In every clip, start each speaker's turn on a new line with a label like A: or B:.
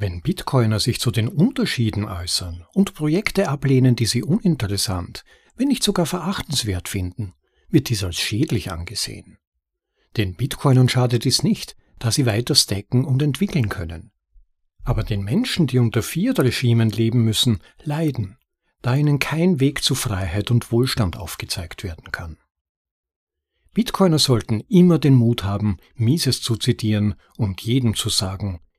A: Wenn Bitcoiner sich zu den Unterschieden äußern und Projekte ablehnen, die sie uninteressant, wenn nicht sogar verachtenswert finden, wird dies als schädlich angesehen. Den Bitcoinern schadet dies nicht, da sie weiter stacken und entwickeln können. Aber den Menschen, die unter Fiat-Regimen leben müssen, leiden, da ihnen kein Weg zu Freiheit und Wohlstand aufgezeigt werden kann. Bitcoiner sollten immer den Mut haben, Mises zu zitieren und jedem zu sagen,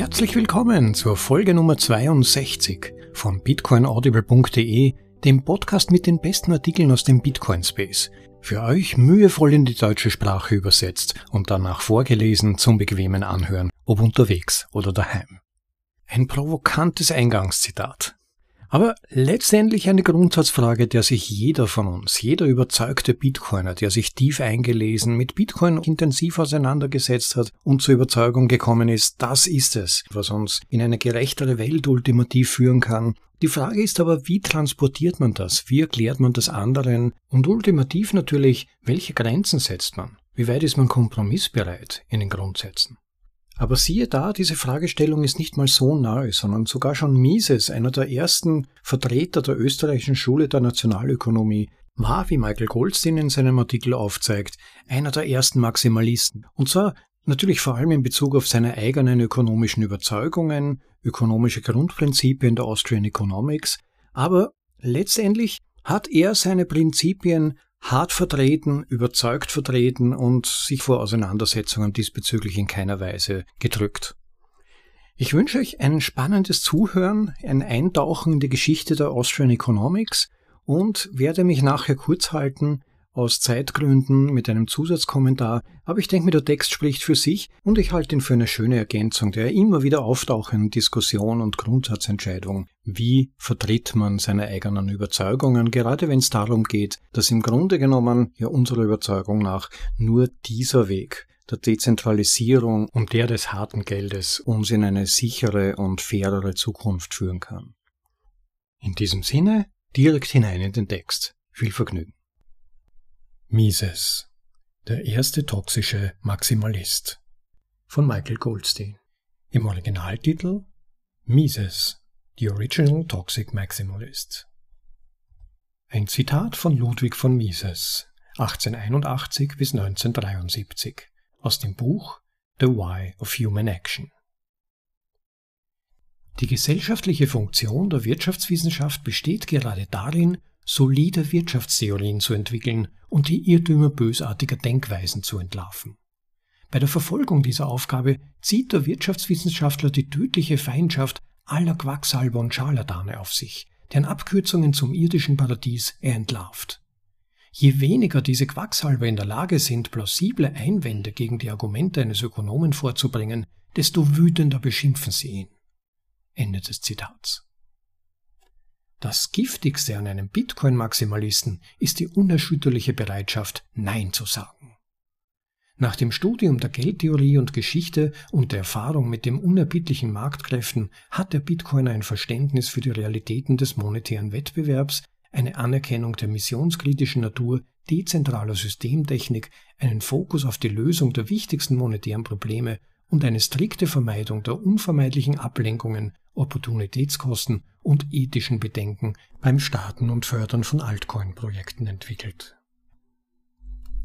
A: Herzlich willkommen zur Folge Nummer 62 von bitcoinaudible.de, dem Podcast mit den besten Artikeln aus dem Bitcoin Space. Für euch mühevoll in die deutsche Sprache übersetzt und danach vorgelesen zum bequemen Anhören, ob unterwegs oder daheim. Ein provokantes Eingangszitat. Aber letztendlich eine Grundsatzfrage, der sich jeder von uns, jeder überzeugte Bitcoiner, der sich tief eingelesen, mit Bitcoin intensiv auseinandergesetzt hat und zur Überzeugung gekommen ist, das ist es, was uns in eine gerechtere Welt ultimativ führen kann. Die Frage ist aber, wie transportiert man das? Wie erklärt man das anderen? Und ultimativ natürlich, welche Grenzen setzt man? Wie weit ist man kompromissbereit in den Grundsätzen? Aber siehe da, diese Fragestellung ist nicht mal so neu, sondern sogar schon Mises, einer der ersten Vertreter der österreichischen Schule der Nationalökonomie, war, wie Michael Goldstein in seinem Artikel aufzeigt, einer der ersten Maximalisten. Und zwar natürlich vor allem in Bezug auf seine eigenen ökonomischen Überzeugungen, ökonomische Grundprinzipien der Austrian Economics, aber letztendlich hat er seine Prinzipien hart vertreten, überzeugt vertreten und sich vor Auseinandersetzungen diesbezüglich in keiner Weise gedrückt. Ich wünsche euch ein spannendes Zuhören, ein Eintauchen in die Geschichte der Austrian Economics und werde mich nachher kurz halten aus Zeitgründen mit einem Zusatzkommentar, aber ich denke mir, der Text spricht für sich und ich halte ihn für eine schöne Ergänzung der immer wieder auftauchenden Diskussion und Grundsatzentscheidung. Wie vertritt man seine eigenen Überzeugungen, gerade wenn es darum geht, dass im Grunde genommen ja unserer Überzeugung nach nur dieser Weg der Dezentralisierung und der des harten Geldes uns in eine sichere und fairere Zukunft führen kann. In diesem Sinne direkt hinein in den Text. Viel Vergnügen. Mises, der erste toxische Maximalist von Michael Goldstein. Im Originaltitel Mises, The Original Toxic Maximalist. Ein Zitat von Ludwig von Mises, 1881 bis 1973, aus dem Buch The Why of Human Action. Die gesellschaftliche Funktion der Wirtschaftswissenschaft besteht gerade darin, solide Wirtschaftstheorien zu entwickeln und die Irrtümer bösartiger Denkweisen zu entlarven. Bei der Verfolgung dieser Aufgabe zieht der Wirtschaftswissenschaftler die tödliche Feindschaft aller Quacksalber und Scharlatane auf sich, deren Abkürzungen zum irdischen Paradies er entlarvt. Je weniger diese Quacksalber in der Lage sind, plausible Einwände gegen die Argumente eines Ökonomen vorzubringen, desto wütender beschimpfen sie ihn. Ende des Zitats. Das Giftigste an einem Bitcoin-Maximalisten ist die unerschütterliche Bereitschaft, Nein zu sagen. Nach dem Studium der Geldtheorie und Geschichte und der Erfahrung mit den unerbittlichen Marktkräften hat der Bitcoiner ein Verständnis für die Realitäten des monetären Wettbewerbs, eine Anerkennung der missionskritischen Natur dezentraler Systemtechnik, einen Fokus auf die Lösung der wichtigsten monetären Probleme und eine strikte Vermeidung der unvermeidlichen Ablenkungen, Opportunitätskosten und ethischen Bedenken beim Starten und Fördern von Altcoin-Projekten entwickelt.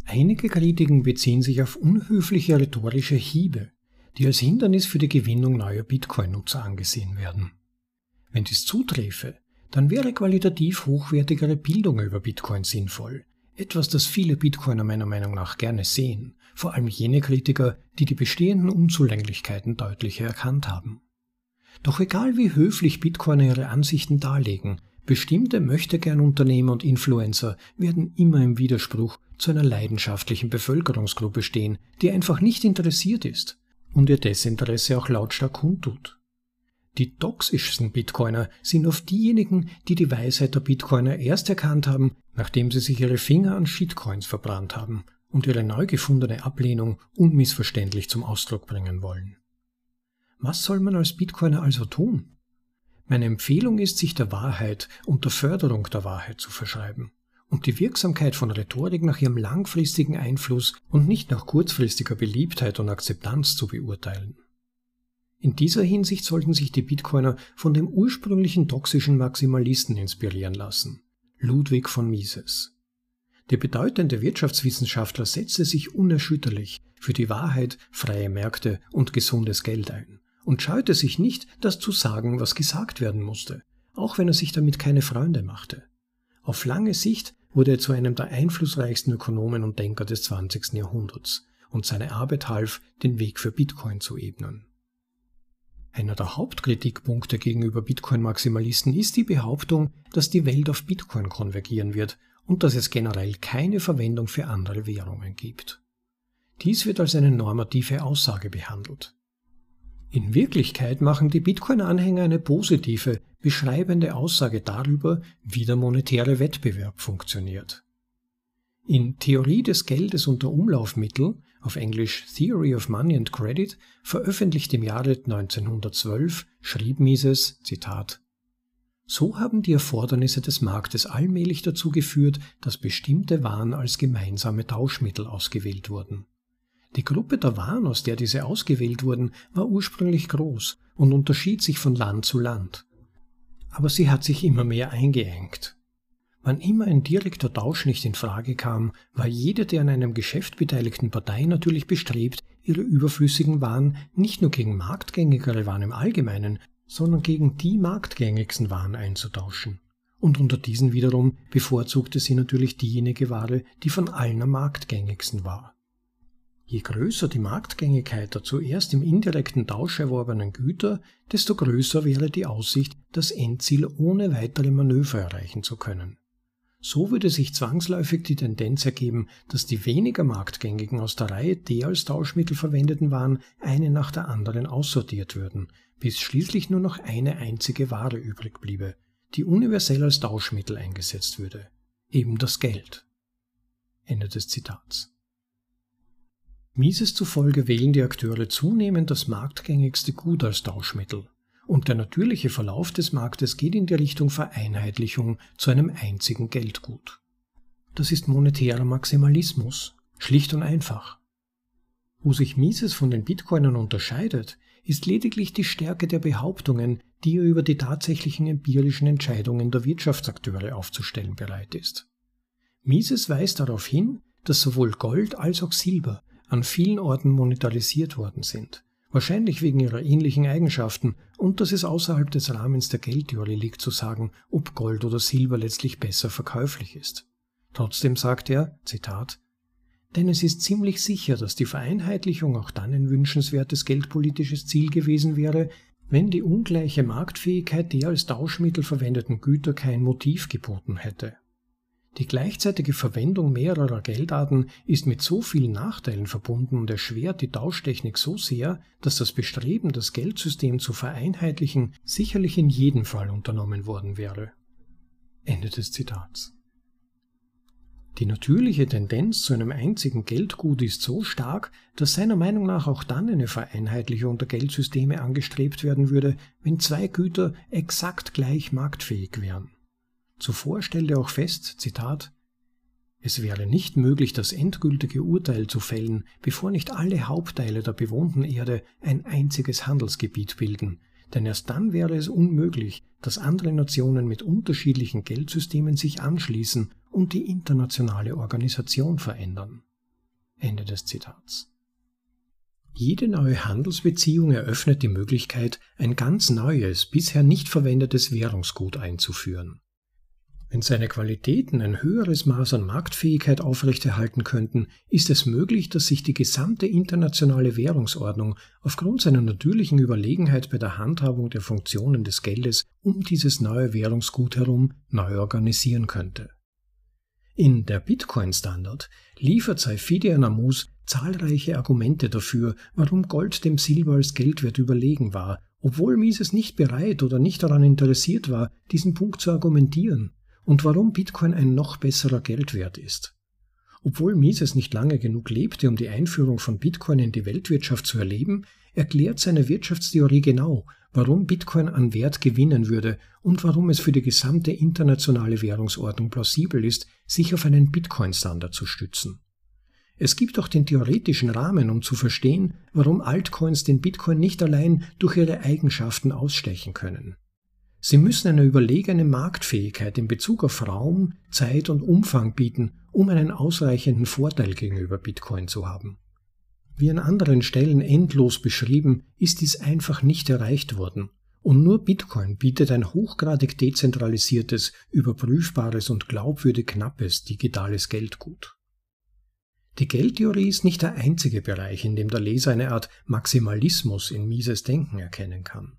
A: Einige Kritiken beziehen sich auf unhöfliche rhetorische Hiebe, die als Hindernis für die Gewinnung neuer Bitcoin-Nutzer angesehen werden. Wenn dies zuträfe, dann wäre qualitativ hochwertigere Bildung über Bitcoin sinnvoll, etwas, das viele Bitcoiner meiner Meinung nach gerne sehen, vor allem jene Kritiker, die die bestehenden Unzulänglichkeiten deutlicher erkannt haben. Doch egal wie höflich Bitcoiner ihre Ansichten darlegen, bestimmte Möchtegern-Unternehmer und Influencer werden immer im Widerspruch zu einer leidenschaftlichen Bevölkerungsgruppe stehen, die einfach nicht interessiert ist und ihr Desinteresse auch lautstark kundtut. Die toxischsten Bitcoiner sind oft diejenigen, die die Weisheit der Bitcoiner erst erkannt haben, nachdem sie sich ihre Finger an Shitcoins verbrannt haben und ihre neu gefundene Ablehnung unmissverständlich zum Ausdruck bringen wollen. Was soll man als Bitcoiner also tun? Meine Empfehlung ist, sich der Wahrheit und der Förderung der Wahrheit zu verschreiben und die Wirksamkeit von Rhetorik nach ihrem langfristigen Einfluss und nicht nach kurzfristiger Beliebtheit und Akzeptanz zu beurteilen. In dieser Hinsicht sollten sich die Bitcoiner von dem ursprünglichen toxischen Maximalisten inspirieren lassen, Ludwig von Mises. Der bedeutende Wirtschaftswissenschaftler setzte sich unerschütterlich für die Wahrheit, freie Märkte und gesundes Geld ein und scheute sich nicht, das zu sagen, was gesagt werden musste, auch wenn er sich damit keine Freunde machte. Auf lange Sicht wurde er zu einem der einflussreichsten Ökonomen und Denker des 20. Jahrhunderts und seine Arbeit half, den Weg für Bitcoin zu ebnen. Einer der Hauptkritikpunkte gegenüber Bitcoin-Maximalisten ist die Behauptung, dass die Welt auf Bitcoin konvergieren wird und dass es generell keine Verwendung für andere Währungen gibt. Dies wird als eine normative Aussage behandelt. In Wirklichkeit machen die Bitcoin-Anhänger eine positive, beschreibende Aussage darüber, wie der monetäre Wettbewerb funktioniert. In Theorie des Geldes und der Umlaufmittel, auf Englisch Theory of Money and Credit, veröffentlicht im Jahre 1912, schrieb Mises, Zitat, so haben die Erfordernisse des Marktes allmählich dazu geführt, dass bestimmte Waren als gemeinsame Tauschmittel ausgewählt wurden. Die Gruppe der Waren, aus der diese ausgewählt wurden, war ursprünglich groß und unterschied sich von Land zu Land. Aber sie hat sich immer mehr eingeengt. Wann immer ein direkter Tausch nicht in Frage kam, war jede der an einem Geschäft beteiligten Partei natürlich bestrebt, ihre überflüssigen Waren nicht nur gegen marktgängigere Waren im Allgemeinen, sondern gegen die marktgängigsten Waren einzutauschen. Und unter diesen wiederum bevorzugte sie natürlich diejenige Ware, die von allen am marktgängigsten war. Je größer die Marktgängigkeit der zuerst im indirekten Tausch erworbenen Güter, desto größer wäre die Aussicht, das Endziel ohne weitere Manöver erreichen zu können. So würde sich zwangsläufig die Tendenz ergeben, dass die weniger marktgängigen aus der Reihe der als Tauschmittel verwendeten Waren eine nach der anderen aussortiert würden, bis schließlich nur noch eine einzige Ware übrig bliebe, die universell als Tauschmittel eingesetzt würde, eben das Geld. Ende des Zitats. Mises zufolge wählen die Akteure zunehmend das marktgängigste Gut als Tauschmittel. Und der natürliche Verlauf des Marktes geht in die Richtung Vereinheitlichung zu einem einzigen Geldgut. Das ist monetärer Maximalismus, schlicht und einfach. Wo sich Mises von den Bitcoinern unterscheidet, ist lediglich die Stärke der Behauptungen, die er über die tatsächlichen empirischen Entscheidungen der Wirtschaftsakteure aufzustellen bereit ist. Mises weist darauf hin, dass sowohl Gold als auch Silber an vielen Orten monetarisiert worden sind, wahrscheinlich wegen ihrer ähnlichen Eigenschaften und dass es außerhalb des Rahmens der Geldtheorie liegt zu sagen, ob Gold oder Silber letztlich besser verkäuflich ist. Trotzdem sagt er, Zitat, denn es ist ziemlich sicher, dass die Vereinheitlichung auch dann ein wünschenswertes geldpolitisches Ziel gewesen wäre, wenn die ungleiche Marktfähigkeit der als Tauschmittel verwendeten Güter kein Motiv geboten hätte. Die gleichzeitige Verwendung mehrerer Geldarten ist mit so vielen Nachteilen verbunden und erschwert die Tauschtechnik so sehr, dass das Bestreben, das Geldsystem zu vereinheitlichen, sicherlich in jedem Fall unternommen worden wäre. Ende des Zitats. Die natürliche Tendenz zu einem einzigen Geldgut ist so stark, dass seiner Meinung nach auch dann eine Vereinheitlichung der Geldsysteme angestrebt werden würde, wenn zwei Güter exakt gleich marktfähig wären. Zuvor stellte auch fest, Zitat, es wäre nicht möglich, das endgültige Urteil zu fällen, bevor nicht alle Hauptteile der bewohnten Erde ein einziges Handelsgebiet bilden, denn erst dann wäre es unmöglich, dass andere Nationen mit unterschiedlichen Geldsystemen sich anschließen und die internationale Organisation verändern. Ende des Zitats. Jede neue Handelsbeziehung eröffnet die Möglichkeit, ein ganz neues, bisher nicht verwendetes Währungsgut einzuführen. Wenn seine Qualitäten ein höheres Maß an Marktfähigkeit aufrechterhalten könnten, ist es möglich, dass sich die gesamte internationale Währungsordnung aufgrund seiner natürlichen Überlegenheit bei der Handhabung der Funktionen des Geldes um dieses neue Währungsgut herum neu organisieren könnte. In der Bitcoin-Standard liefert Saifidi Anamus zahlreiche Argumente dafür, warum Gold dem Silber als Geldwert überlegen war, obwohl Mises nicht bereit oder nicht daran interessiert war, diesen Punkt zu argumentieren, und warum Bitcoin ein noch besserer Geldwert ist. Obwohl Mises nicht lange genug lebte, um die Einführung von Bitcoin in die Weltwirtschaft zu erleben, erklärt seine Wirtschaftstheorie genau, warum Bitcoin an Wert gewinnen würde und warum es für die gesamte internationale Währungsordnung plausibel ist, sich auf einen Bitcoin-Standard zu stützen. Es gibt auch den theoretischen Rahmen, um zu verstehen, warum Altcoins den Bitcoin nicht allein durch ihre Eigenschaften ausstechen können. Sie müssen eine überlegene Marktfähigkeit in Bezug auf Raum, Zeit und Umfang bieten, um einen ausreichenden Vorteil gegenüber Bitcoin zu haben. Wie an anderen Stellen endlos beschrieben, ist dies einfach nicht erreicht worden. Und nur Bitcoin bietet ein hochgradig dezentralisiertes, überprüfbares und glaubwürdig knappes digitales Geldgut. Die Geldtheorie ist nicht der einzige Bereich, in dem der Leser eine Art Maximalismus in Mises Denken erkennen kann.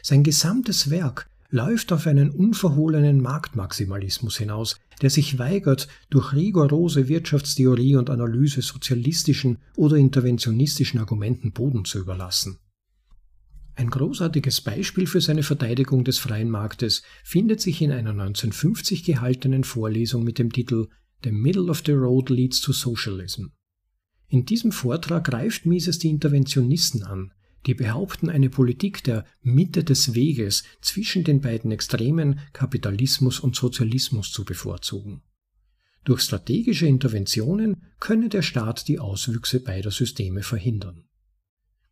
A: Sein gesamtes Werk läuft auf einen unverhohlenen Marktmaximalismus hinaus, der sich weigert, durch rigorose Wirtschaftstheorie und Analyse sozialistischen oder interventionistischen Argumenten Boden zu überlassen. Ein großartiges Beispiel für seine Verteidigung des freien Marktes findet sich in einer 1950 gehaltenen Vorlesung mit dem Titel The Middle of the Road Leads to Socialism. In diesem Vortrag greift Mises die Interventionisten an, die behaupten, eine Politik der Mitte des Weges zwischen den beiden Extremen Kapitalismus und Sozialismus zu bevorzugen. Durch strategische Interventionen könne der Staat die Auswüchse beider Systeme verhindern.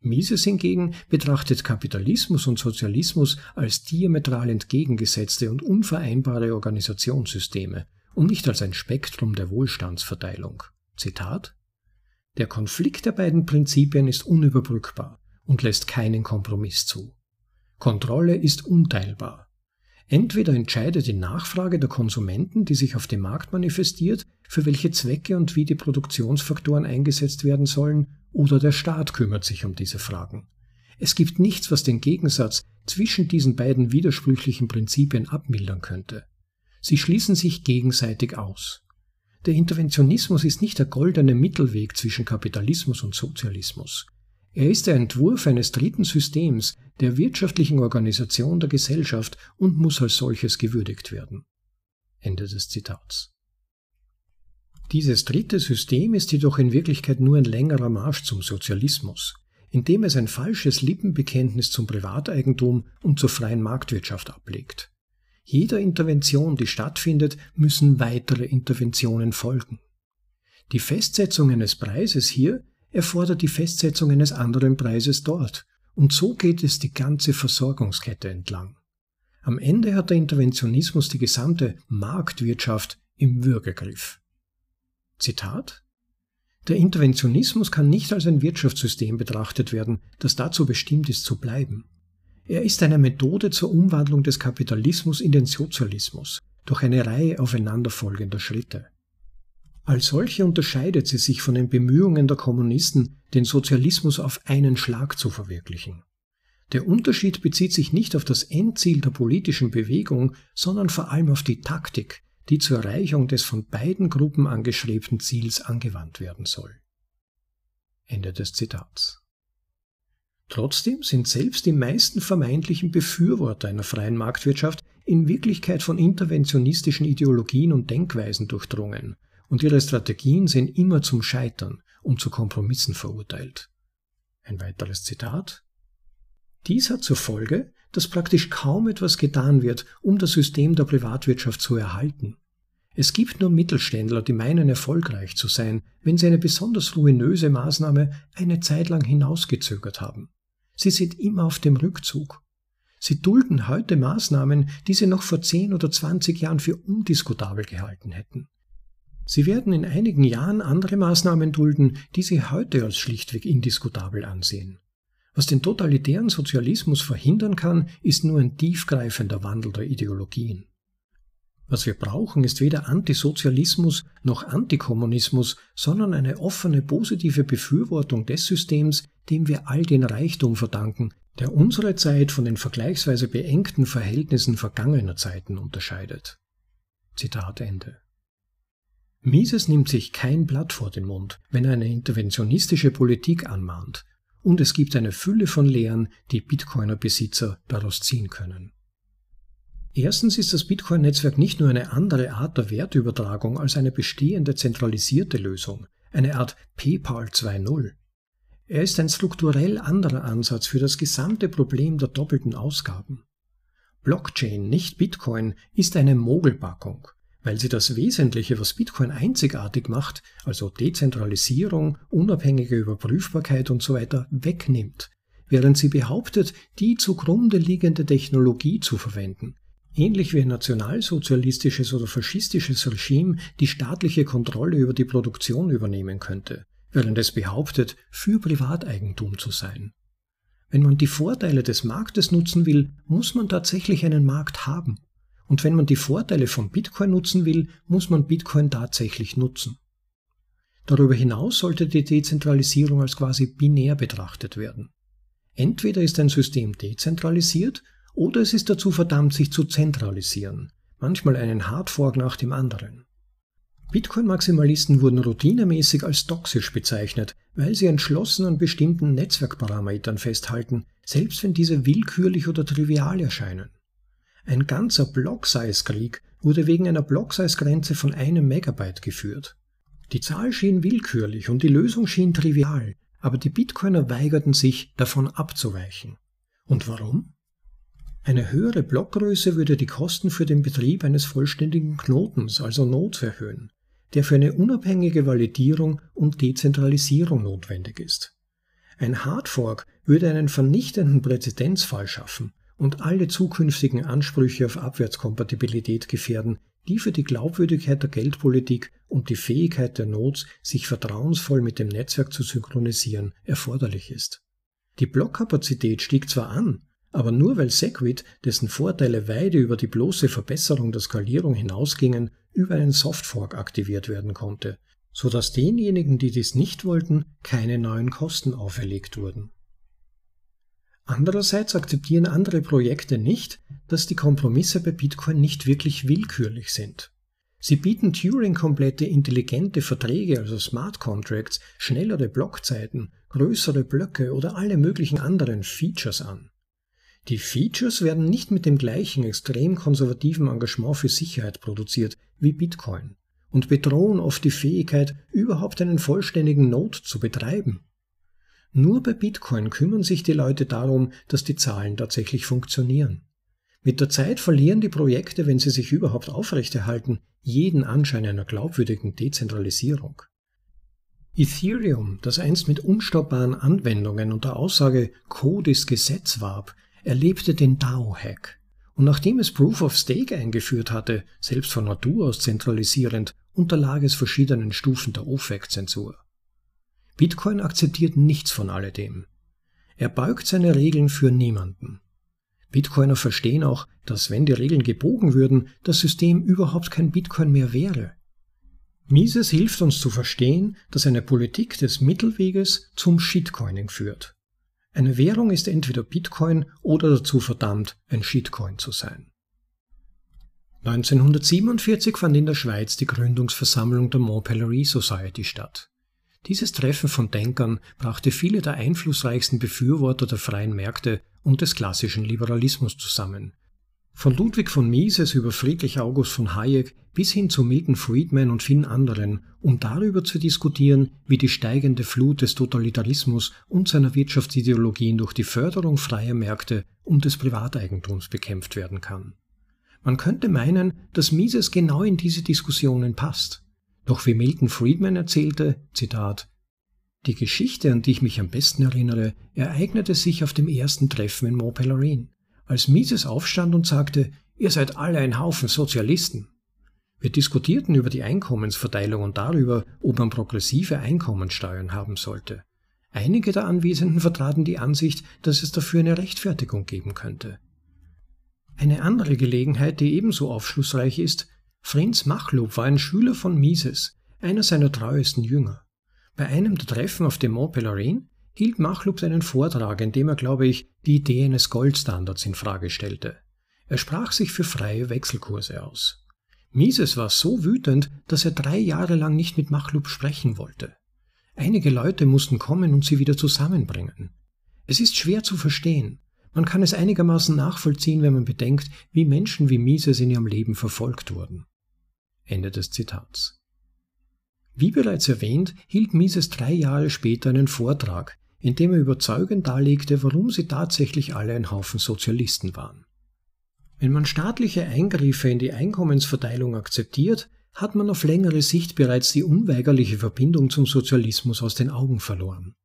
A: Mises hingegen betrachtet Kapitalismus und Sozialismus als diametral entgegengesetzte und unvereinbare Organisationssysteme und nicht als ein Spektrum der Wohlstandsverteilung. Zitat Der Konflikt der beiden Prinzipien ist unüberbrückbar und lässt keinen Kompromiss zu. Kontrolle ist unteilbar. Entweder entscheidet die Nachfrage der Konsumenten, die sich auf dem Markt manifestiert, für welche Zwecke und wie die Produktionsfaktoren eingesetzt werden sollen, oder der Staat kümmert sich um diese Fragen. Es gibt nichts, was den Gegensatz zwischen diesen beiden widersprüchlichen Prinzipien abmildern könnte. Sie schließen sich gegenseitig aus. Der Interventionismus ist nicht der goldene Mittelweg zwischen Kapitalismus und Sozialismus. Er ist der Entwurf eines dritten Systems der wirtschaftlichen Organisation der Gesellschaft und muss als solches gewürdigt werden. Ende des Zitats. Dieses dritte System ist jedoch in Wirklichkeit nur ein längerer Marsch zum Sozialismus, indem es ein falsches Lippenbekenntnis zum Privateigentum und zur freien Marktwirtschaft ablegt. Jeder Intervention, die stattfindet, müssen weitere Interventionen folgen. Die Festsetzung eines Preises hier erfordert die Festsetzung eines anderen Preises dort. Und so geht es die ganze Versorgungskette entlang. Am Ende hat der Interventionismus die gesamte Marktwirtschaft im Würgegriff. Zitat Der Interventionismus kann nicht als ein Wirtschaftssystem betrachtet werden, das dazu bestimmt ist zu bleiben. Er ist eine Methode zur Umwandlung des Kapitalismus in den Sozialismus durch eine Reihe aufeinanderfolgender Schritte. Als solche unterscheidet sie sich von den Bemühungen der Kommunisten, den Sozialismus auf einen Schlag zu verwirklichen. Der Unterschied bezieht sich nicht auf das Endziel der politischen Bewegung, sondern vor allem auf die Taktik, die zur Erreichung des von beiden Gruppen angestrebten Ziels angewandt werden soll. Ende des Zitats. Trotzdem sind selbst die meisten vermeintlichen Befürworter einer freien Marktwirtschaft in Wirklichkeit von interventionistischen Ideologien und Denkweisen durchdrungen und ihre Strategien sind immer zum Scheitern und zu Kompromissen verurteilt. Ein weiteres Zitat. Dies hat zur Folge, dass praktisch kaum etwas getan wird, um das System der Privatwirtschaft zu erhalten. Es gibt nur Mittelständler, die meinen erfolgreich zu sein, wenn sie eine besonders ruinöse Maßnahme eine Zeit lang hinausgezögert haben. Sie sind immer auf dem Rückzug. Sie dulden heute Maßnahmen, die sie noch vor 10 oder 20 Jahren für undiskutabel gehalten hätten. Sie werden in einigen Jahren andere Maßnahmen dulden, die Sie heute als schlichtweg indiskutabel ansehen. Was den totalitären Sozialismus verhindern kann, ist nur ein tiefgreifender Wandel der Ideologien. Was wir brauchen, ist weder Antisozialismus noch Antikommunismus, sondern eine offene positive Befürwortung des Systems, dem wir all den Reichtum verdanken, der unsere Zeit von den vergleichsweise beengten Verhältnissen vergangener Zeiten unterscheidet. Zitat Ende. Mises nimmt sich kein Blatt vor den Mund, wenn er eine interventionistische Politik anmahnt, und es gibt eine Fülle von Lehren, die Bitcoiner-Besitzer daraus ziehen können. Erstens ist das Bitcoin-Netzwerk nicht nur eine andere Art der Wertübertragung als eine bestehende zentralisierte Lösung, eine Art PayPal 2.0. Er ist ein strukturell anderer Ansatz für das gesamte Problem der doppelten Ausgaben. Blockchain, nicht Bitcoin, ist eine Mogelpackung, weil sie das Wesentliche, was Bitcoin einzigartig macht, also Dezentralisierung, unabhängige Überprüfbarkeit und so weiter, wegnimmt, während sie behauptet, die zugrunde liegende Technologie zu verwenden, ähnlich wie ein nationalsozialistisches oder faschistisches Regime die staatliche Kontrolle über die Produktion übernehmen könnte, während es behauptet, für Privateigentum zu sein. Wenn man die Vorteile des Marktes nutzen will, muss man tatsächlich einen Markt haben. Und wenn man die Vorteile von Bitcoin nutzen will, muss man Bitcoin tatsächlich nutzen. Darüber hinaus sollte die Dezentralisierung als quasi binär betrachtet werden. Entweder ist ein System dezentralisiert oder es ist dazu verdammt, sich zu zentralisieren, manchmal einen Hardfork nach dem anderen. Bitcoin-Maximalisten wurden routinemäßig als toxisch bezeichnet, weil sie entschlossen an bestimmten Netzwerkparametern festhalten, selbst wenn diese willkürlich oder trivial erscheinen. Ein ganzer Block-Size-Krieg wurde wegen einer Block-Size-Grenze von einem Megabyte geführt. Die Zahl schien willkürlich und die Lösung schien trivial, aber die Bitcoiner weigerten sich, davon abzuweichen. Und warum? Eine höhere Blockgröße würde die Kosten für den Betrieb eines vollständigen Knotens, also Nodes, erhöhen der für eine unabhängige Validierung und Dezentralisierung notwendig ist. Ein Hardfork würde einen vernichtenden Präzedenzfall schaffen und alle zukünftigen Ansprüche auf Abwärtskompatibilität gefährden, die für die Glaubwürdigkeit der Geldpolitik und die Fähigkeit der Nodes, sich vertrauensvoll mit dem Netzwerk zu synchronisieren, erforderlich ist. Die Blockkapazität stieg zwar an, aber nur weil Segwit, dessen Vorteile weit über die bloße Verbesserung der Skalierung hinausgingen, über einen Softfork aktiviert werden konnte, so dass denjenigen, die dies nicht wollten, keine neuen Kosten auferlegt wurden. Andererseits akzeptieren andere Projekte nicht, dass die Kompromisse bei Bitcoin nicht wirklich willkürlich sind. Sie bieten Turing-komplette intelligente Verträge, also Smart Contracts, schnellere Blockzeiten, größere Blöcke oder alle möglichen anderen Features an. Die Features werden nicht mit dem gleichen extrem konservativen Engagement für Sicherheit produziert wie Bitcoin und bedrohen oft die Fähigkeit, überhaupt einen vollständigen Node zu betreiben. Nur bei Bitcoin kümmern sich die Leute darum, dass die Zahlen tatsächlich funktionieren. Mit der Zeit verlieren die Projekte, wenn sie sich überhaupt aufrechterhalten, jeden Anschein einer glaubwürdigen Dezentralisierung. Ethereum, das einst mit unstoppparen Anwendungen und der Aussage Code ist Gesetz warb, erlebte den DAO-Hack. Und nachdem es Proof of Stake eingeführt hatte, selbst von Natur aus zentralisierend, unterlag es verschiedenen Stufen der OFAC-Zensur. Bitcoin akzeptiert nichts von alledem. Er beugt seine Regeln für niemanden. Bitcoiner verstehen auch, dass wenn die Regeln gebogen würden, das System überhaupt kein Bitcoin mehr wäre. Mises hilft uns zu verstehen, dass eine Politik des Mittelweges zum Shitcoining führt. Eine Währung ist entweder Bitcoin oder dazu verdammt, ein Shitcoin zu sein. 1947 fand in der Schweiz die Gründungsversammlung der Mont Pelerie Society statt. Dieses Treffen von Denkern brachte viele der einflussreichsten Befürworter der freien Märkte und des klassischen Liberalismus zusammen, von Ludwig von Mises über Friedrich August von Hayek bis hin zu Milton Friedman und vielen anderen, um darüber zu diskutieren, wie die steigende Flut des Totalitarismus und seiner Wirtschaftsideologien durch die Förderung freier Märkte und des Privateigentums bekämpft werden kann. Man könnte meinen, dass Mises genau in diese Diskussionen passt. Doch wie Milton Friedman erzählte, Zitat, die Geschichte, an die ich mich am besten erinnere, ereignete sich auf dem ersten Treffen in Mont Pelerin als Mises aufstand und sagte, ihr seid alle ein Haufen Sozialisten. Wir diskutierten über die Einkommensverteilung und darüber, ob man progressive Einkommensteuern haben sollte. Einige der Anwesenden vertraten die Ansicht, dass es dafür eine Rechtfertigung geben könnte. Eine andere Gelegenheit, die ebenso aufschlussreich ist, Franz Machlup war ein Schüler von Mises, einer seiner treuesten Jünger. Bei einem der Treffen auf dem Mont Pelerin hielt Machlup einen Vortrag, in dem er, glaube ich, die Idee eines Goldstandards in Frage stellte. Er sprach sich für freie Wechselkurse aus. Mises war so wütend, dass er drei Jahre lang nicht mit Machlub sprechen wollte. Einige Leute mussten kommen und sie wieder zusammenbringen. Es ist schwer zu verstehen. Man kann es einigermaßen nachvollziehen, wenn man bedenkt, wie Menschen wie Mises in ihrem Leben verfolgt wurden. Ende des Zitats. Wie bereits erwähnt, hielt Mises drei Jahre später einen Vortrag, in dem er überzeugend darlegte, warum sie tatsächlich alle ein Haufen Sozialisten waren. Wenn man staatliche Eingriffe in die Einkommensverteilung akzeptiert, hat man auf längere Sicht bereits die unweigerliche Verbindung zum Sozialismus aus den Augen verloren.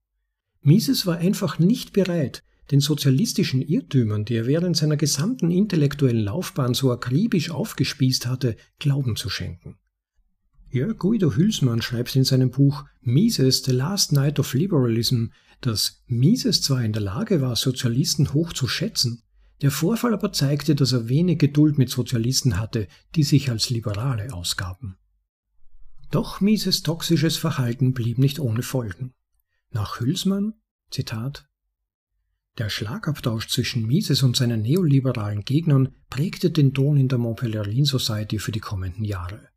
A: Mises war einfach nicht bereit, den sozialistischen Irrtümern, die er während seiner gesamten intellektuellen Laufbahn so akribisch aufgespießt hatte, Glauben zu schenken. Jörg Guido Hülsmann schreibt in seinem Buch Mises The Last Night of Liberalism, dass Mises zwar in der Lage war, Sozialisten hoch zu schätzen, der Vorfall aber zeigte, dass er wenig Geduld mit Sozialisten hatte, die sich als Liberale ausgaben. Doch Mises toxisches Verhalten blieb nicht ohne Folgen. Nach Hülsmann, Zitat, der Schlagabtausch zwischen Mises und seinen neoliberalen Gegnern prägte den Ton in der Montpellierin Society für die kommenden Jahre.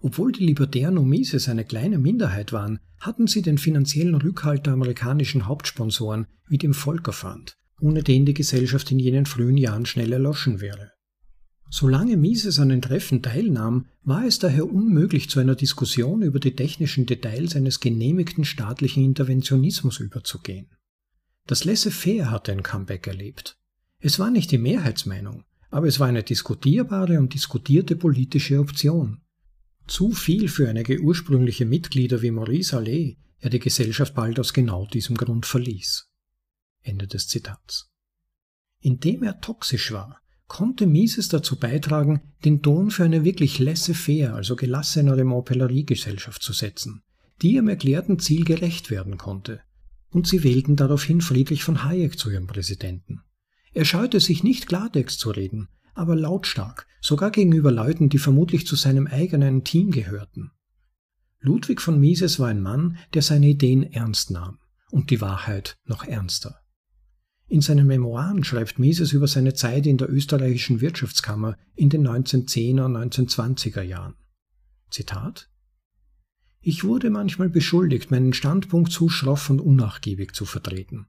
A: Obwohl die Libertären um Mises eine kleine Minderheit waren, hatten sie den finanziellen Rückhalt der amerikanischen Hauptsponsoren wie dem Volkerfund, ohne den die Gesellschaft in jenen frühen Jahren schnell erloschen wäre. Solange Mises an den Treffen teilnahm, war es daher unmöglich, zu einer Diskussion über die technischen Details eines genehmigten staatlichen Interventionismus überzugehen. Das Laissez-faire hatte ein Comeback erlebt. Es war nicht die Mehrheitsmeinung, aber es war eine diskutierbare und diskutierte politische Option. Zu viel für einige ursprüngliche Mitglieder wie Maurice Allais, der die Gesellschaft bald aus genau diesem Grund verließ. Ende des Zitats. Indem er toxisch war, konnte Mises dazu beitragen, den Ton für eine wirklich laissez-faire, also gelassenere Montpellerie-Gesellschaft zu setzen, die ihrem erklärten Ziel gerecht werden konnte. Und sie wählten daraufhin Friedrich von Hayek zu ihrem Präsidenten. Er scheute sich nicht Klartext zu reden, aber lautstark, sogar gegenüber Leuten, die vermutlich zu seinem eigenen Team gehörten. Ludwig von Mises war ein Mann, der seine Ideen ernst nahm und die Wahrheit noch ernster. In seinen Memoiren schreibt Mises über seine Zeit in der österreichischen Wirtschaftskammer in den 1910er und 1920er Jahren. Zitat Ich wurde manchmal beschuldigt, meinen Standpunkt zu schroff und unnachgiebig zu vertreten.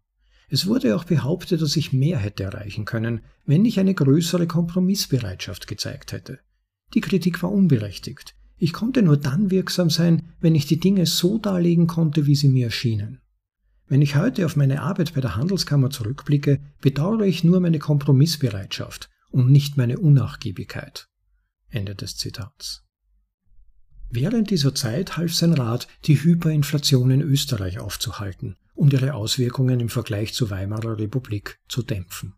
A: Es wurde auch behauptet, dass ich mehr hätte erreichen können, wenn ich eine größere Kompromissbereitschaft gezeigt hätte. Die Kritik war unberechtigt. Ich konnte nur dann wirksam sein, wenn ich die Dinge so darlegen konnte, wie sie mir erschienen. Wenn ich heute auf meine Arbeit bei der Handelskammer zurückblicke, bedauere ich nur meine Kompromissbereitschaft und nicht meine Unnachgiebigkeit. Ende des Zitats. Während dieser Zeit half sein Rat, die Hyperinflation in Österreich aufzuhalten und ihre Auswirkungen im Vergleich zur Weimarer Republik zu dämpfen.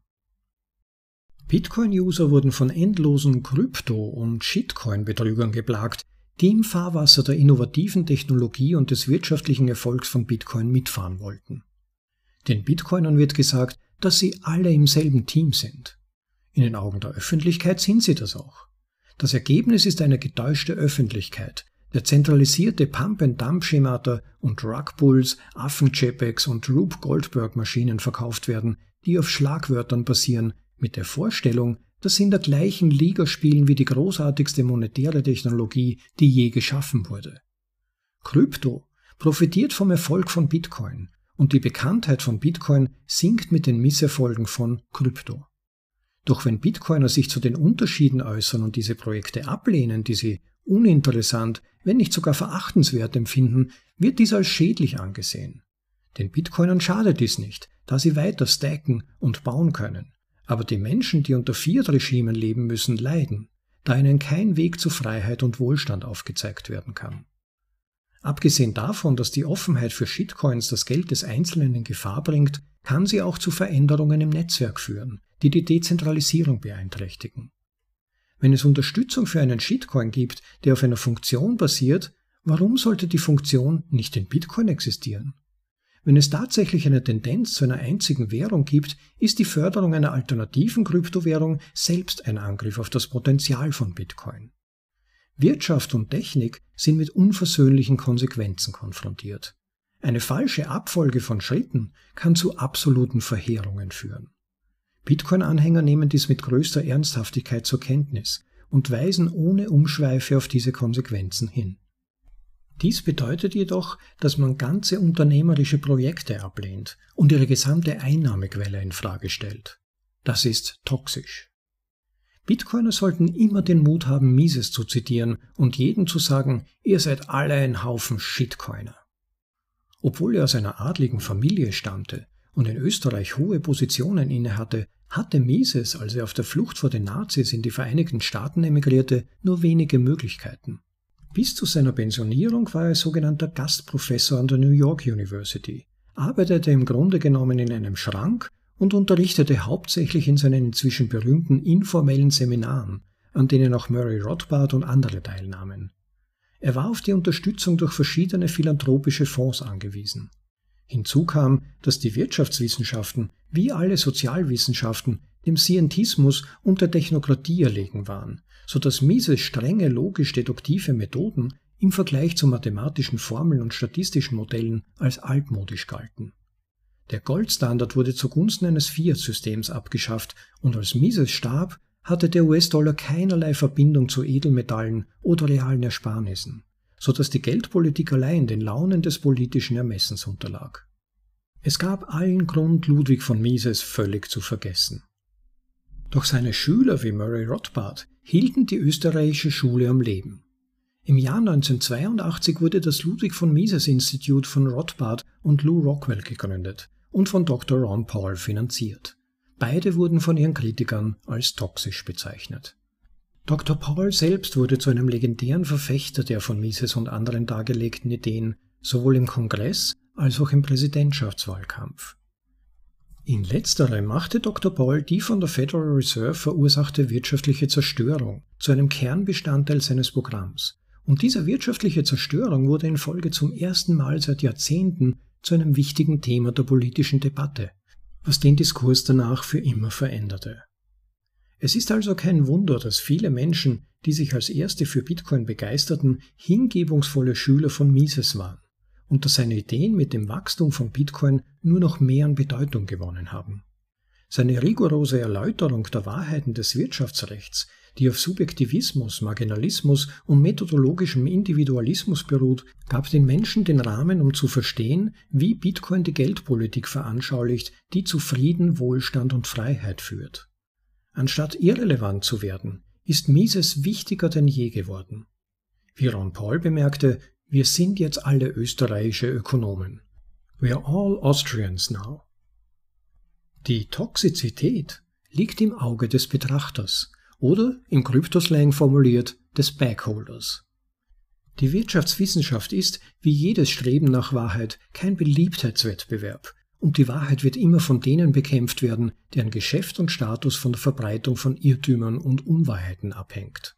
A: Bitcoin-User wurden von endlosen Krypto- und Shitcoin-Betrügern geplagt, die im Fahrwasser der innovativen Technologie und des wirtschaftlichen Erfolgs von Bitcoin mitfahren wollten. Den Bitcoinern wird gesagt, dass sie alle im selben Team sind. In den Augen der Öffentlichkeit sind sie das auch. Das Ergebnis ist eine getäuschte Öffentlichkeit, der zentralisierte Pump-and-Dump-Schemata und Rugbulls, Affen-JPEGs und Rube Goldberg-Maschinen verkauft werden, die auf Schlagwörtern basieren, mit der Vorstellung, dass sie in der gleichen Liga spielen wie die großartigste monetäre Technologie, die je geschaffen wurde. Krypto profitiert vom Erfolg von Bitcoin und die Bekanntheit von Bitcoin sinkt mit den Misserfolgen von Krypto. Doch wenn Bitcoiner sich zu den Unterschieden äußern und diese Projekte ablehnen, die sie uninteressant, wenn nicht sogar verachtenswert empfinden, wird dies als schädlich angesehen. Den Bitcoinern schadet dies nicht, da sie weiter stacken und bauen können. Aber die Menschen, die unter Fiat-Regimen leben müssen, leiden, da ihnen kein Weg zu Freiheit und Wohlstand aufgezeigt werden kann. Abgesehen davon, dass die Offenheit für Shitcoins das Geld des Einzelnen in Gefahr bringt, kann sie auch zu Veränderungen im Netzwerk führen, die die Dezentralisierung beeinträchtigen. Wenn es Unterstützung für einen Shitcoin gibt, der auf einer Funktion basiert, warum sollte die Funktion nicht in Bitcoin existieren? Wenn es tatsächlich eine Tendenz zu einer einzigen Währung gibt, ist die Förderung einer alternativen Kryptowährung selbst ein Angriff auf das Potenzial von Bitcoin. Wirtschaft und Technik sind mit unversöhnlichen Konsequenzen konfrontiert. Eine falsche Abfolge von Schritten kann zu absoluten Verheerungen führen. Bitcoin-Anhänger nehmen dies mit größter Ernsthaftigkeit zur Kenntnis und weisen ohne Umschweife auf diese Konsequenzen hin. Dies bedeutet jedoch, dass man ganze unternehmerische Projekte ablehnt und ihre gesamte Einnahmequelle in Frage stellt. Das ist toxisch. Bitcoiner sollten immer den Mut haben, Mises zu zitieren und jedem zu sagen, ihr seid alle ein Haufen Shitcoiner. Obwohl er aus einer adligen Familie stammte und in Österreich hohe Positionen innehatte, hatte Mises, als er auf der Flucht vor den Nazis in die Vereinigten Staaten emigrierte, nur wenige Möglichkeiten. Bis zu seiner Pensionierung war er sogenannter Gastprofessor an der New York University, arbeitete im Grunde genommen in einem Schrank und unterrichtete hauptsächlich in seinen inzwischen berühmten informellen Seminaren, an denen auch Murray Rothbard und andere teilnahmen. Er war auf die Unterstützung durch verschiedene philanthropische Fonds angewiesen. Hinzu kam, dass die Wirtschaftswissenschaften, wie alle Sozialwissenschaften, dem Scientismus und der Technokratie erlegen waren, so dass Mises strenge logisch-deduktive Methoden im Vergleich zu mathematischen Formeln und statistischen Modellen als altmodisch galten. Der Goldstandard wurde zugunsten eines Fiat-Systems abgeschafft und als Mises starb, hatte der US-Dollar keinerlei Verbindung zu Edelmetallen oder realen Ersparnissen, so dass die Geldpolitik allein den Launen des politischen Ermessens unterlag. Es gab allen Grund, Ludwig von Mises völlig zu vergessen. Doch seine Schüler wie Murray Rothbard hielten die österreichische Schule am Leben. Im Jahr 1982 wurde das Ludwig von Mises Institut von Rothbard und Lou Rockwell gegründet und von Dr. Ron Paul finanziert. Beide wurden von ihren Kritikern als toxisch bezeichnet. Dr. Paul selbst wurde zu einem legendären Verfechter der von Mises und anderen dargelegten Ideen, sowohl im Kongress als auch im Präsidentschaftswahlkampf. In letzterem machte Dr. Paul die von der Federal Reserve verursachte wirtschaftliche Zerstörung zu einem Kernbestandteil seines Programms. Und diese wirtschaftliche Zerstörung wurde in Folge zum ersten Mal seit Jahrzehnten zu einem wichtigen Thema der politischen Debatte, was den Diskurs danach für immer veränderte. Es ist also kein Wunder, dass viele Menschen, die sich als erste für Bitcoin begeisterten, hingebungsvolle Schüler von Mises waren und dass seine Ideen mit dem Wachstum von Bitcoin nur noch mehr an Bedeutung gewonnen haben. Seine rigorose Erläuterung der Wahrheiten des Wirtschaftsrechts, die auf Subjektivismus, Marginalismus und methodologischem Individualismus beruht, gab den Menschen den Rahmen, um zu verstehen, wie Bitcoin die Geldpolitik veranschaulicht, die zu Frieden, Wohlstand und Freiheit führt. Anstatt irrelevant zu werden, ist Mises wichtiger denn je geworden. Wie Ron Paul bemerkte, wir sind jetzt alle österreichische Ökonomen. We are all Austrians now. Die Toxizität liegt im Auge des Betrachters oder im Kryptoslang formuliert des Backholders. Die Wirtschaftswissenschaft ist, wie jedes Streben nach Wahrheit, kein Beliebtheitswettbewerb, und die Wahrheit wird immer von denen bekämpft werden, deren Geschäft und Status von der Verbreitung von Irrtümern und Unwahrheiten abhängt.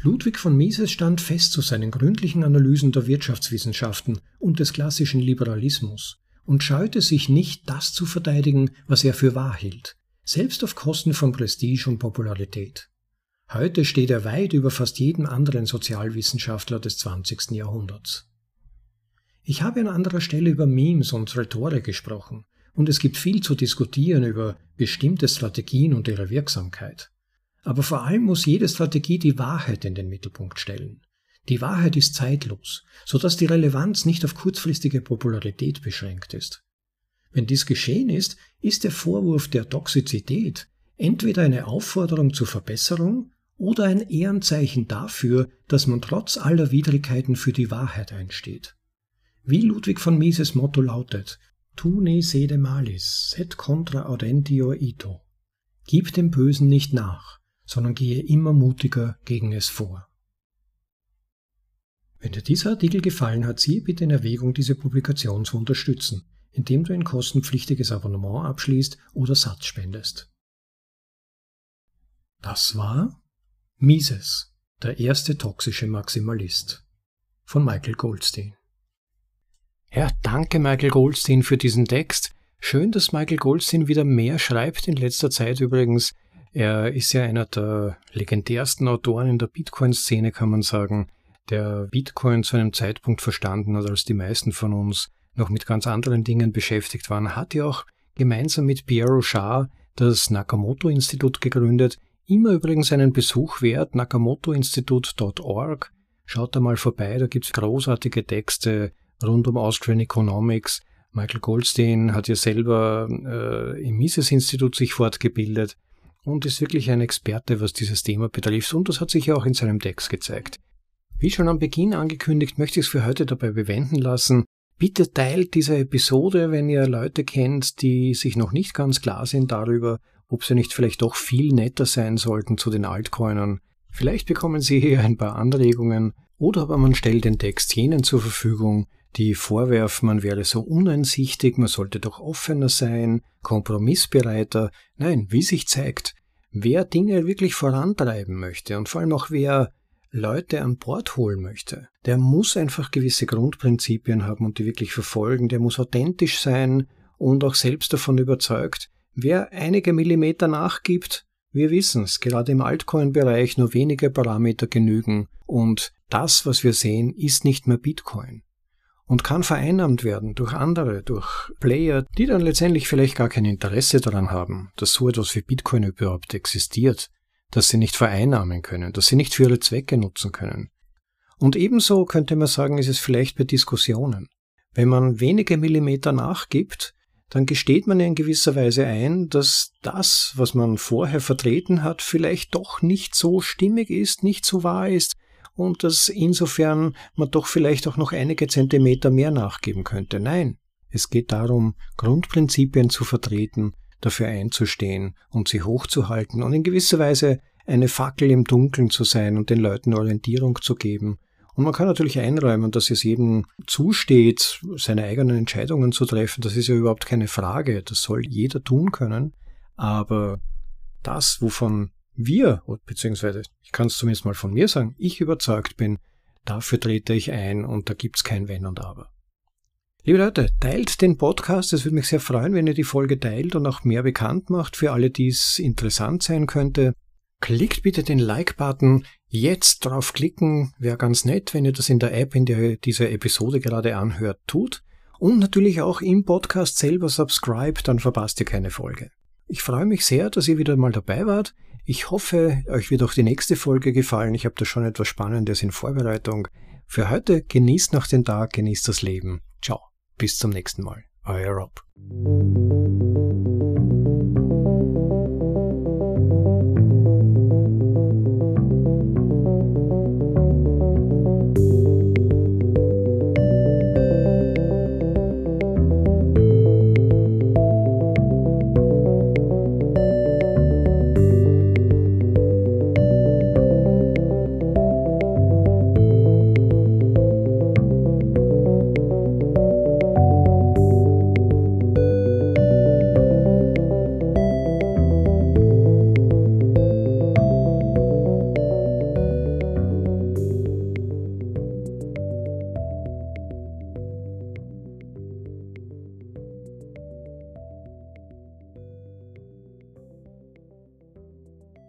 A: Ludwig von Mises stand fest zu seinen gründlichen Analysen der Wirtschaftswissenschaften und des klassischen Liberalismus und scheute sich nicht, das zu verteidigen, was er für wahr hielt, selbst auf Kosten von Prestige und Popularität. Heute steht er weit über fast jedem anderen Sozialwissenschaftler des 20. Jahrhunderts. Ich habe an anderer Stelle über Memes und Rhetorik gesprochen, und es gibt viel zu diskutieren über bestimmte Strategien und ihre Wirksamkeit. Aber vor allem muss jede Strategie die Wahrheit in den Mittelpunkt stellen. Die Wahrheit ist zeitlos, so dass die Relevanz nicht auf kurzfristige Popularität beschränkt ist. Wenn dies geschehen ist, ist der Vorwurf der Toxizität entweder eine Aufforderung zur Verbesserung oder ein Ehrenzeichen dafür, dass man trotz aller Widrigkeiten für die Wahrheit einsteht. Wie Ludwig von Mises Motto lautet, Tu ne sede malis, sed contra audentio ito. Gib dem Bösen nicht nach, sondern gehe immer mutiger gegen es vor. Wenn dir dieser Artikel gefallen hat, ziehe bitte in Erwägung, diese Publikation zu unterstützen, indem du ein kostenpflichtiges Abonnement abschließt oder Satz spendest. Das war Mises, der erste toxische Maximalist von Michael Goldstein. Ja, danke Michael Goldstein für diesen Text. Schön, dass Michael Goldstein wieder mehr schreibt in letzter Zeit übrigens. Er ist ja einer der legendärsten Autoren in der Bitcoin-Szene, kann man sagen, der Bitcoin zu einem Zeitpunkt verstanden hat, als die meisten von uns noch mit ganz anderen Dingen beschäftigt waren, hat ja auch gemeinsam mit Pierre Rochard das Nakamoto-Institut gegründet, Immer übrigens einen Besuch wert, nakamotoinstitut.org. Schaut da mal vorbei, da gibt's großartige Texte rund um Austrian Economics. Michael Goldstein hat ja selber äh, im Mises-Institut sich fortgebildet und ist wirklich ein Experte, was dieses Thema betrifft. Und das hat sich ja auch in seinem Text gezeigt. Wie schon am Beginn angekündigt, möchte ich es für heute dabei bewenden lassen. Bitte teilt diese Episode, wenn ihr Leute kennt, die sich noch nicht ganz klar sind darüber, ob sie nicht vielleicht doch viel netter sein sollten zu den Altcoinern. Vielleicht bekommen sie hier ein paar Anregungen oder aber man stellt den Text jenen zur Verfügung, die vorwerfen, man wäre so uneinsichtig, man sollte doch offener sein, kompromissbereiter. Nein, wie sich zeigt, wer Dinge wirklich vorantreiben möchte und vor allem auch wer Leute an Bord holen möchte, der muss einfach gewisse Grundprinzipien haben und die wirklich verfolgen, der muss authentisch sein und auch selbst davon überzeugt, wer einige Millimeter nachgibt, wir wissen es, gerade im Altcoin-Bereich nur wenige Parameter genügen und das, was wir sehen, ist nicht mehr Bitcoin und kann vereinnahmt werden durch andere, durch Player, die dann letztendlich vielleicht gar kein Interesse daran haben, dass so etwas wie Bitcoin überhaupt existiert das sie nicht vereinnahmen können, das sie nicht für ihre Zwecke nutzen können. Und ebenso könnte man sagen, ist es vielleicht bei Diskussionen. Wenn man wenige Millimeter nachgibt, dann gesteht man in gewisser Weise ein, dass das, was man vorher vertreten hat, vielleicht doch nicht so stimmig ist, nicht so wahr ist und dass insofern man doch vielleicht auch noch einige Zentimeter mehr nachgeben könnte. Nein, es geht darum, Grundprinzipien zu vertreten, dafür einzustehen und sie hochzuhalten und in gewisser Weise eine Fackel im Dunkeln zu sein und den Leuten Orientierung zu geben. Und man kann natürlich einräumen, dass es jedem zusteht, seine eigenen Entscheidungen zu treffen. Das ist ja überhaupt keine Frage. Das soll jeder tun können. Aber das, wovon wir, beziehungsweise ich kann es zumindest mal von mir sagen, ich überzeugt bin, dafür trete ich ein und da gibt's kein Wenn und Aber. Liebe Leute, teilt den Podcast. Es würde mich sehr freuen, wenn ihr die Folge teilt und auch mehr bekannt macht für alle, die es interessant sein könnte. Klickt bitte den Like-Button. Jetzt drauf klicken. Wäre ganz nett, wenn ihr das in der App, in der ihr diese Episode gerade anhört, tut. Und natürlich auch im Podcast selber subscribe, dann verpasst ihr keine Folge. Ich freue mich sehr, dass ihr wieder mal dabei wart. Ich hoffe, euch wird auch die nächste Folge gefallen. Ich habe da schon etwas Spannendes in Vorbereitung. Für heute genießt noch den Tag, genießt das Leben. Ciao, bis zum nächsten Mal. Euer Rob.